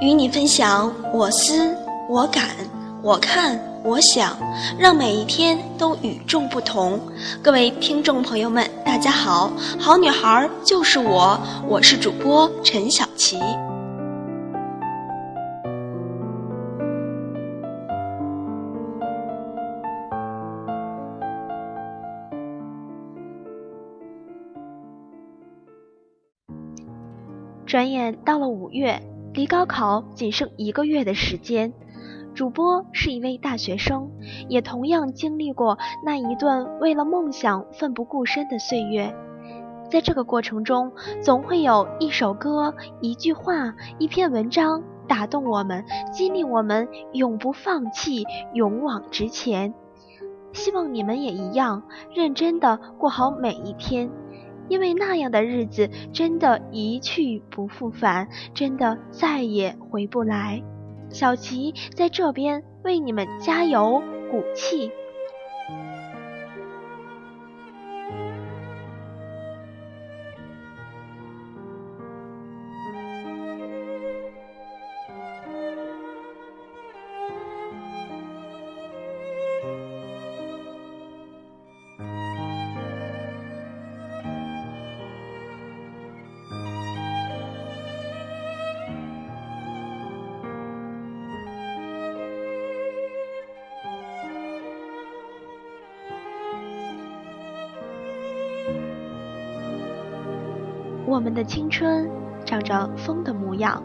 与你分享我思我感我看我想，让每一天都与众不同。各位听众朋友们，大家好，好女孩就是我，我是主播陈小琪。转眼到了五月，离高考仅剩一个月的时间。主播是一位大学生，也同样经历过那一段为了梦想奋不顾身的岁月。在这个过程中，总会有一首歌、一句话、一篇文章打动我们，激励我们永不放弃，勇往直前。希望你们也一样，认真的过好每一天。因为那样的日子真的一去不复返，真的再也回不来。小琪在这边为你们加油鼓气。我们的青春长着风的模样。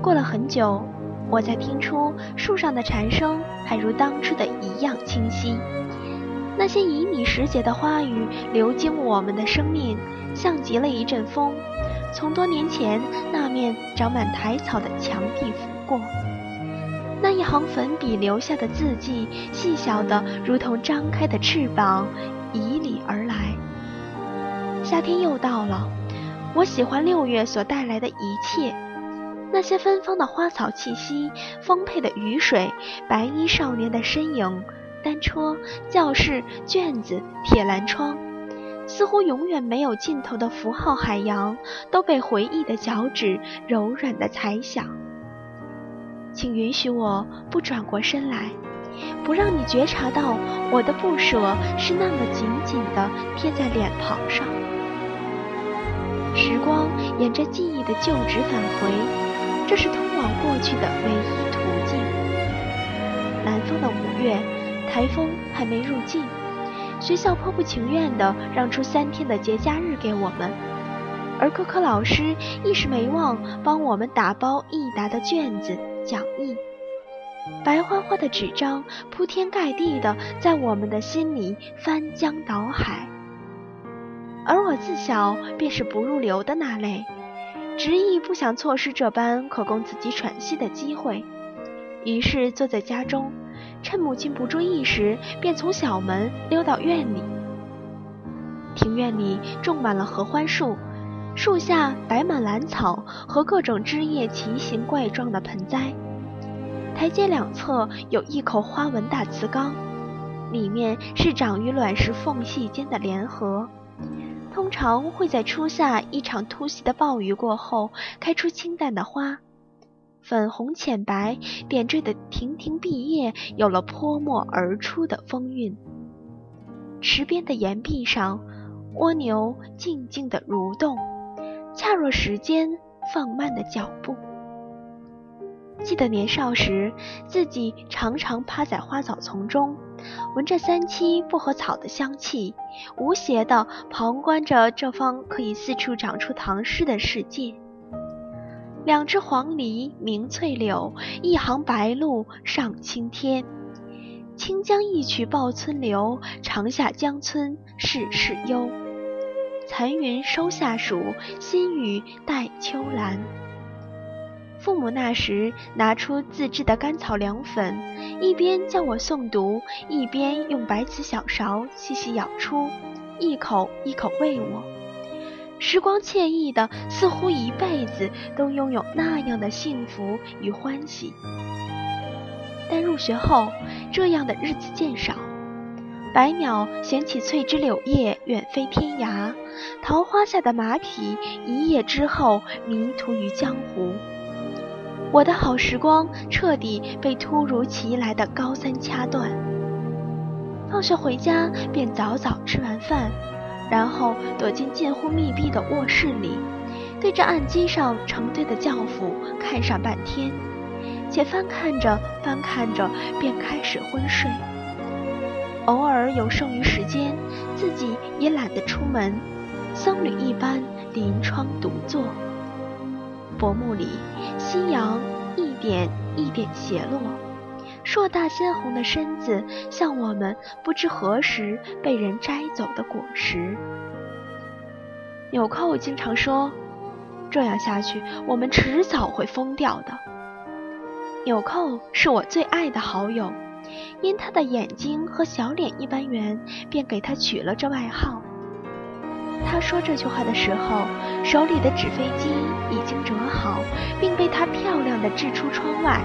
过了很久，我才听出树上的蝉声还如当初的一样清晰。那些旖旎时节的花语流经我们的生命，像极了一阵风，从多年前那面长满苔草的墙壁拂过。那一行粉笔留下的字迹，细小的如同张开的翅膀，夏天又到了，我喜欢六月所带来的一切，那些芬芳的花草气息，丰沛的雨水，白衣少年的身影，单车、教室、卷子、铁栏窗，似乎永远没有尽头的符号海洋，都被回忆的脚趾柔软的踩响。请允许我不转过身来，不让你觉察到我的不舍是那么紧紧地贴在脸庞上。时光沿着记忆的旧址返回，这是通往过去的唯一途径。南方的五月，台风还没入境，学校颇不情愿地让出三天的节假日给我们，而各科老师一时没忘帮我们打包一沓的卷子、讲义，白花花的纸张铺天盖地地在我们的心里翻江倒海。而我自小便是不入流的那类，执意不想错失这般可供自己喘息的机会，于是坐在家中，趁母亲不注意时，便从小门溜到院里。庭院里种满了合欢树，树下摆满兰草和各种枝叶奇形怪状的盆栽，台阶两侧有一口花纹大瓷缸，里面是长于卵石缝隙间的莲荷。通常会在初夏一场突袭的暴雨过后开出清淡的花，粉红浅白点缀的亭亭碧叶有了泼墨而出的风韵。池边的岩壁上，蜗牛静静地蠕动，恰若时间放慢的脚步。记得年少时，自己常常趴在花草丛中。闻着三七薄荷草的香气，无邪地旁观着这方可以四处长出唐诗的世界。两只黄鹂鸣翠柳，一行白鹭上青天。清江一曲报春流，长下江村事事幽。残云收夏暑，新雨带秋兰。父母那时拿出自制的甘草凉粉，一边叫我诵读，一边用白瓷小勺细细舀出，一口一口喂我。时光惬意的，似乎一辈子都拥有那样的幸福与欢喜。但入学后，这样的日子渐少。百鸟衔起翠枝柳叶，远飞天涯；桃花下的马匹，一夜之后迷途于江湖。我的好时光彻底被突如其来的高三掐断。放学回家便早早吃完饭，然后躲进近乎密闭的卧室里，对着案几上成对的教辅看上半天，且翻看着翻看着便开始昏睡。偶尔有剩余时间，自己也懒得出门，僧侣一般临窗独坐。薄暮里，夕阳一点一点斜落，硕大鲜红的身子像我们不知何时被人摘走的果实。纽扣经常说：“这样下去，我们迟早会疯掉的。”纽扣是我最爱的好友，因他的眼睛和小脸一般圆，便给他取了这外号。他说这句话的时候，手里的纸飞机已经折好，并被他漂亮的掷出窗外，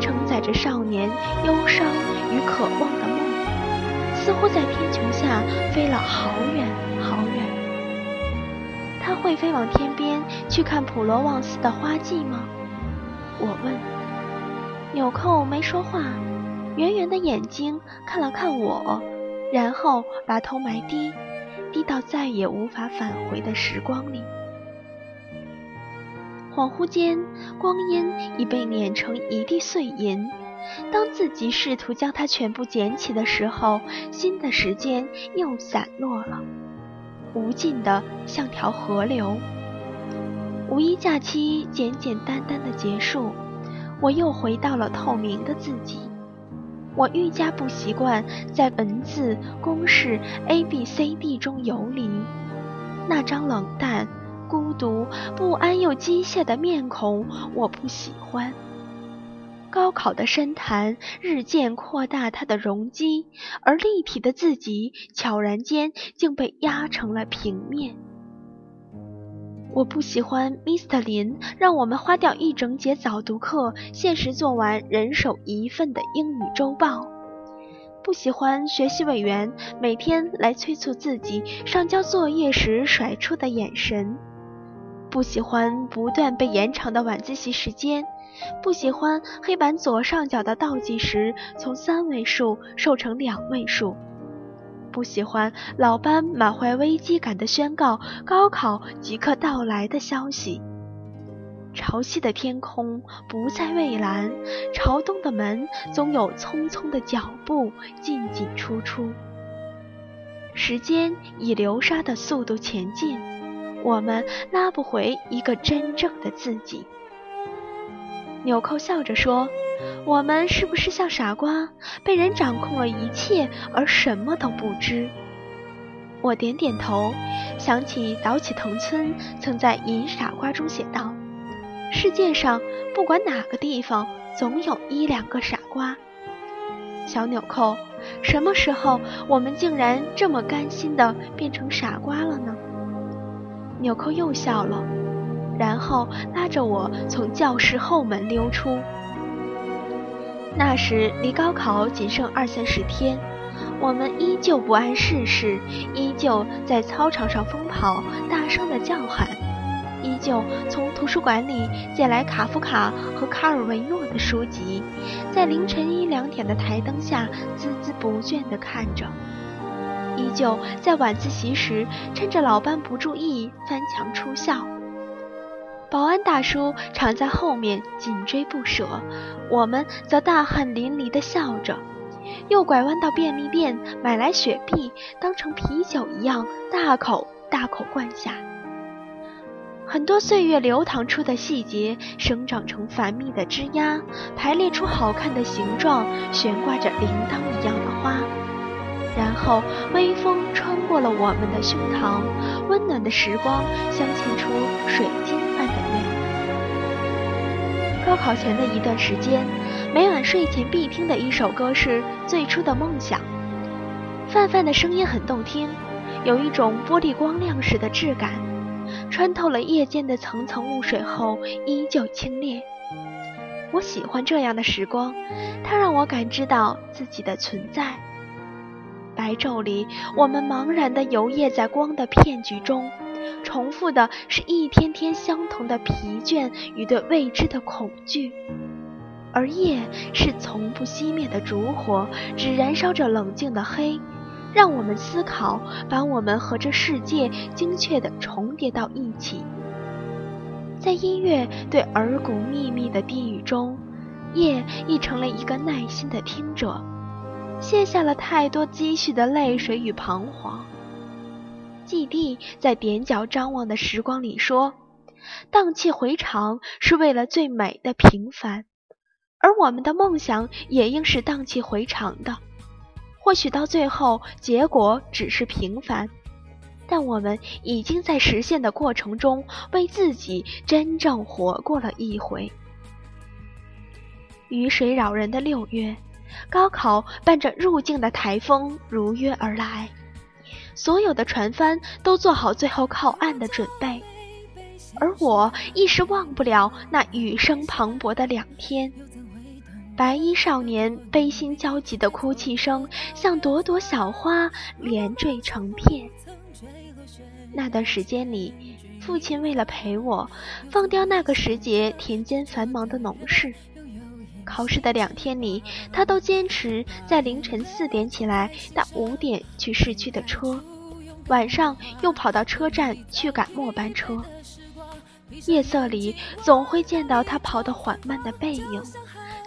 承载着少年忧伤与渴望的梦，似乎在天穹下飞了好远好远。他会飞往天边去看普罗旺斯的花季吗？我问。纽扣没说话，圆圆的眼睛看了看我，然后把头埋低。低到再也无法返回的时光里，恍惚间，光阴已被碾成一地碎银。当自己试图将它全部捡起的时候，新的时间又散落了，无尽的像条河流。五一假期简简单单的结束，我又回到了透明的自己。我愈加不习惯在文字公式 A B C D 中游离，那张冷淡、孤独、不安又机械的面孔，我不喜欢。高考的深潭日渐扩大它的容积，而立体的自己悄然间竟被压成了平面。我不喜欢 Mr. 林让我们花掉一整节早读课，限时做完人手一份的英语周报。不喜欢学习委员每天来催促自己上交作业时甩出的眼神。不喜欢不断被延长的晚自习时间。不喜欢黑板左上角的倒计时从三位数瘦成两位数。不喜欢老班满怀危机感的宣告高考即刻到来的消息。潮汐的天空不再蔚蓝，朝东的门总有匆匆的脚步进进出出。时间以流沙的速度前进，我们拉不回一个真正的自己。纽扣笑着说。我们是不是像傻瓜，被人掌控了一切而什么都不知？我点点头，想起岛崎藤村曾在《银傻瓜》中写道：“世界上不管哪个地方，总有一两个傻瓜。”小纽扣，什么时候我们竟然这么甘心的变成傻瓜了呢？纽扣又笑了，然后拉着我从教室后门溜出。那时离高考仅剩二三十天，我们依旧不谙世事，依旧在操场上疯跑，大声的叫喊，依旧从图书馆里借来卡夫卡和卡尔维诺的书籍，在凌晨一两点的台灯下孜孜不倦地看着，依旧在晚自习时趁着老班不注意翻墙出校。保安大叔常在后面紧追不舍，我们则大汗淋漓地笑着，又拐弯到便利店买来雪碧，当成啤酒一样大口大口灌下。很多岁月流淌出的细节生长成繁密的枝桠，排列出好看的形状，悬挂着铃铛一样的花。然后微风穿过了我们的胸膛，温暖的时光镶嵌出水晶般的。高考前的一段时间，每晚睡前必听的一首歌是《最初的梦想》。范范的声音很动听，有一种玻璃光亮时的质感，穿透了夜间的层层雾水后依旧清冽。我喜欢这样的时光，它让我感知到自己的存在。白昼里，我们茫然地游曳在光的骗局中，重复的是一天天相同的疲倦与对未知的恐惧。而夜是从不熄灭的烛火，只燃烧着冷静的黑，让我们思考，把我们和这世界精确地重叠到一起。在音乐对耳骨秘密的低语中，夜亦成了一个耐心的听者，卸下了太多积蓄的泪水与彷徨。季地在踮脚张望的时光里说：“荡气回肠是为了最美的平凡。”而我们的梦想也应是荡气回肠的，或许到最后结果只是平凡，但我们已经在实现的过程中为自己真正活过了一回。雨水扰人的六月，高考伴着入境的台风如约而来，所有的船帆都做好最后靠岸的准备，而我一时忘不了那雨声磅礴的两天。白衣少年悲心焦急的哭泣声，像朵朵小花连缀成片。那段时间里，父亲为了陪我，放掉那个时节田间繁忙的农事。考试的两天里，他都坚持在凌晨四点起来，搭五点去市区的车，晚上又跑到车站去赶末班车。夜色里，总会见到他跑得缓慢的背影。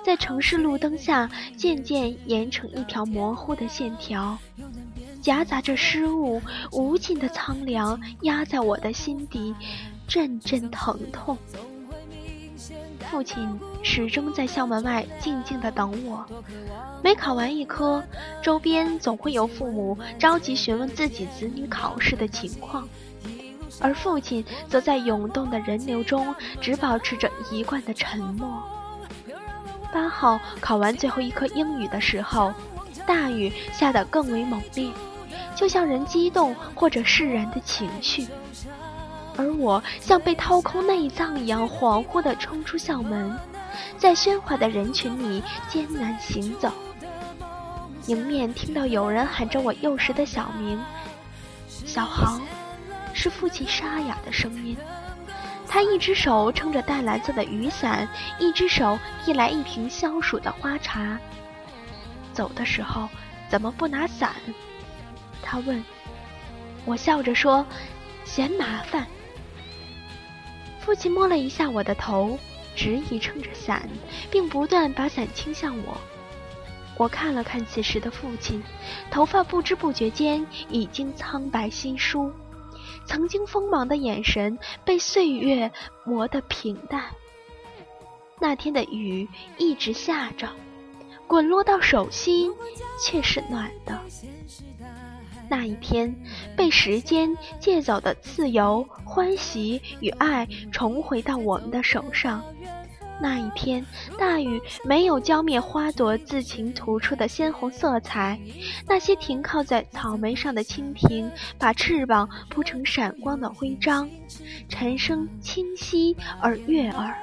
在城市路灯下，渐渐延成一条模糊的线条，夹杂着失误，无尽的苍凉压在我的心底，阵阵疼痛。父亲始终在校门外静静地等我。每考完一科，周边总会有父母着急询问自己子女考试的情况，而父亲则在涌动的人流中，只保持着一贯的沉默。八号考完最后一科英语的时候，大雨下得更为猛烈，就像人激动或者释然的情绪。而我像被掏空内脏一样恍惚地冲出校门，在喧哗的人群里艰难行走。迎面听到有人喊着我幼时的小名，小航，是父亲沙哑的声音。他一只手撑着淡蓝色的雨伞，一只手递来一瓶消暑的花茶。走的时候怎么不拿伞？他问。我笑着说：“嫌麻烦。”父亲摸了一下我的头，执意撑着伞，并不断把伞倾向我。我看了看此时的父亲，头发不知不觉间已经苍白稀疏。曾经锋芒的眼神被岁月磨得平淡。那天的雨一直下着，滚落到手心却是暖的。那一天，被时间借走的自由、欢喜与爱重回到我们的手上。那一天，大雨没有浇灭花朵自行吐出的鲜红色彩。那些停靠在草莓上的蜻蜓，把翅膀铺成闪光的徽章，蝉声清晰而悦耳。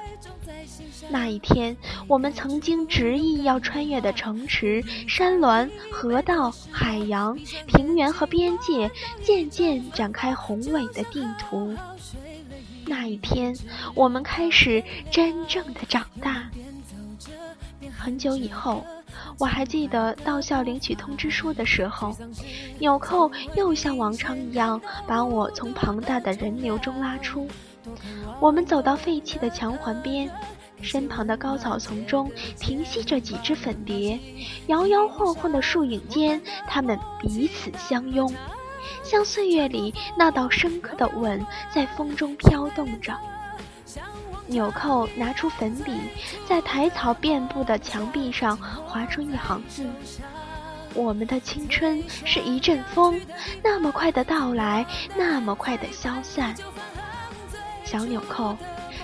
那一天，我们曾经执意要穿越的城池、山峦、河道、海洋、平原和边界，渐渐展开宏伟的地图。那一天，我们开始真正的长大。很久以后，我还记得到校领取通知书的时候，纽扣又像往常一样把我从庞大的人流中拉出。我们走到废弃的墙环边，身旁的高草丛中停息着几只粉蝶，摇摇晃晃的树影间，它们彼此相拥。像岁月里那道深刻的吻，在风中飘动着。纽扣拿出粉笔，在苔草遍布的墙壁上划出一行字：“我们的青春是一阵风，那么快的到来，那么快的消散。”小纽扣，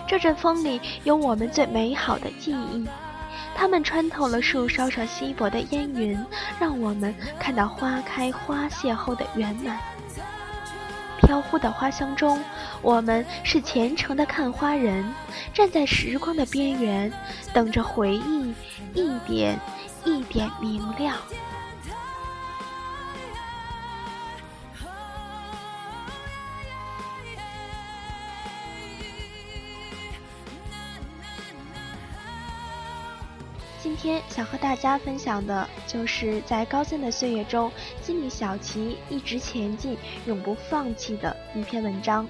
这阵风里有我们最美好的记忆。它们穿透了树梢上稀薄的烟云，让我们看到花开花谢后的圆满。飘忽的花香中，我们是虔诚的看花人，站在时光的边缘，等着回忆一点一点明亮。今天想和大家分享的就是在高三的岁月中，金米小琪一直前进、永不放弃的一篇文章。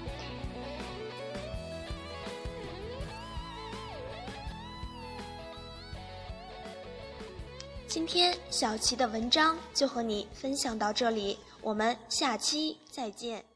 今天小琪的文章就和你分享到这里，我们下期再见。